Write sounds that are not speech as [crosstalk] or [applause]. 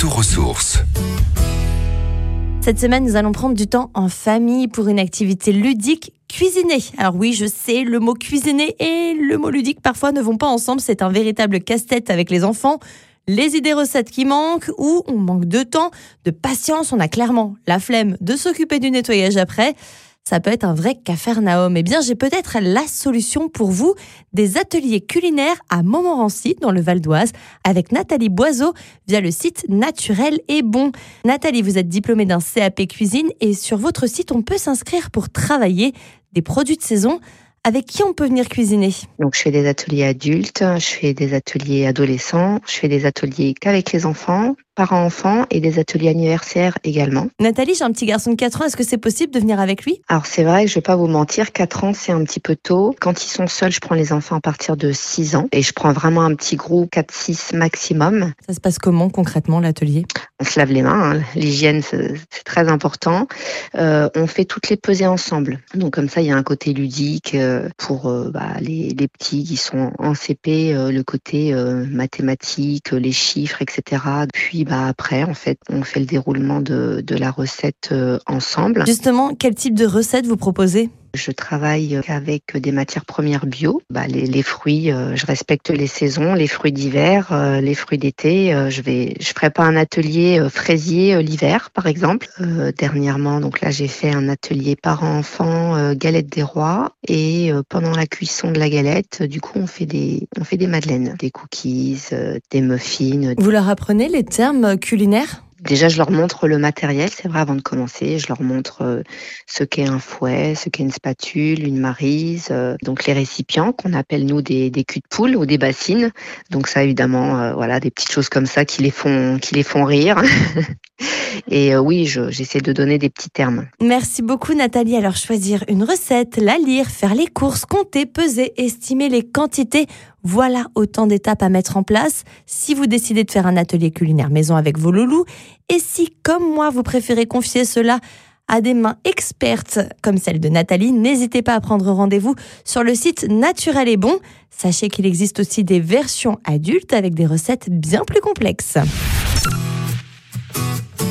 Retour aux sources. Cette semaine, nous allons prendre du temps en famille pour une activité ludique cuisiner. Alors oui, je sais, le mot cuisiner et le mot ludique parfois ne vont pas ensemble. C'est un véritable casse-tête avec les enfants. Les idées recettes qui manquent ou on manque de temps, de patience, on a clairement la flemme de s'occuper du nettoyage après ça peut être un vrai cafarnaum. Eh bien, j'ai peut-être la solution pour vous, des ateliers culinaires à Montmorency, dans le Val d'Oise, avec Nathalie Boiseau, via le site Naturel et Bon. Nathalie, vous êtes diplômée d'un CAP cuisine et sur votre site, on peut s'inscrire pour travailler des produits de saison. Avec qui on peut venir cuisiner? Donc je fais des ateliers adultes, je fais des ateliers adolescents, je fais des ateliers qu'avec les enfants, parents-enfants et des ateliers anniversaires également. Nathalie, j'ai un petit garçon de 4 ans, est-ce que c'est possible de venir avec lui? Alors c'est vrai que je vais pas vous mentir, 4 ans c'est un petit peu tôt. Quand ils sont seuls, je prends les enfants à partir de 6 ans et je prends vraiment un petit groupe 4-6 maximum. Ça se passe comment concrètement l'atelier? On se lave les mains, hein. l'hygiène c'est très important. Euh, on fait toutes les pesées ensemble. Donc comme ça il y a un côté ludique euh, pour euh, bah, les, les, petits qui sont en CP, euh, le côté mathématique, les chiffres, etc. Puis bah, après, en fait, on fait le déroulement de, de la recette ensemble. Justement, quel type de recette vous proposez? Je travaille avec des matières premières bio. Bah, les, fruits, euh, je respecte les saisons, les fruits d'hiver, euh, les fruits d'été. Euh, je vais, je ferai pas un atelier fraisier l'hiver, par exemple. dernièrement, donc là, j'ai fait un atelier parents-enfants galette des rois et pendant la cuisson de la galette, du coup, on fait des, on fait des madeleines, des cookies, des muffins. Vous leur apprenez les termes culinaires? Déjà, je leur montre le matériel, c'est vrai, avant de commencer. Je leur montre euh, ce qu'est un fouet, ce qu'est une spatule, une marise, euh, donc les récipients qu'on appelle nous des, des culs de poule ou des bassines. Donc ça, évidemment, euh, voilà, des petites choses comme ça qui les font, qui les font rire. [laughs] Et oui, j'essaie de donner des petits termes. Merci beaucoup Nathalie. Alors choisir une recette, la lire, faire les courses, compter, peser, estimer les quantités. Voilà autant d'étapes à mettre en place si vous décidez de faire un atelier culinaire maison avec vos loulous. Et si, comme moi, vous préférez confier cela à des mains expertes comme celle de Nathalie, n'hésitez pas à prendre rendez-vous sur le site Naturel et Bon. Sachez qu'il existe aussi des versions adultes avec des recettes bien plus complexes.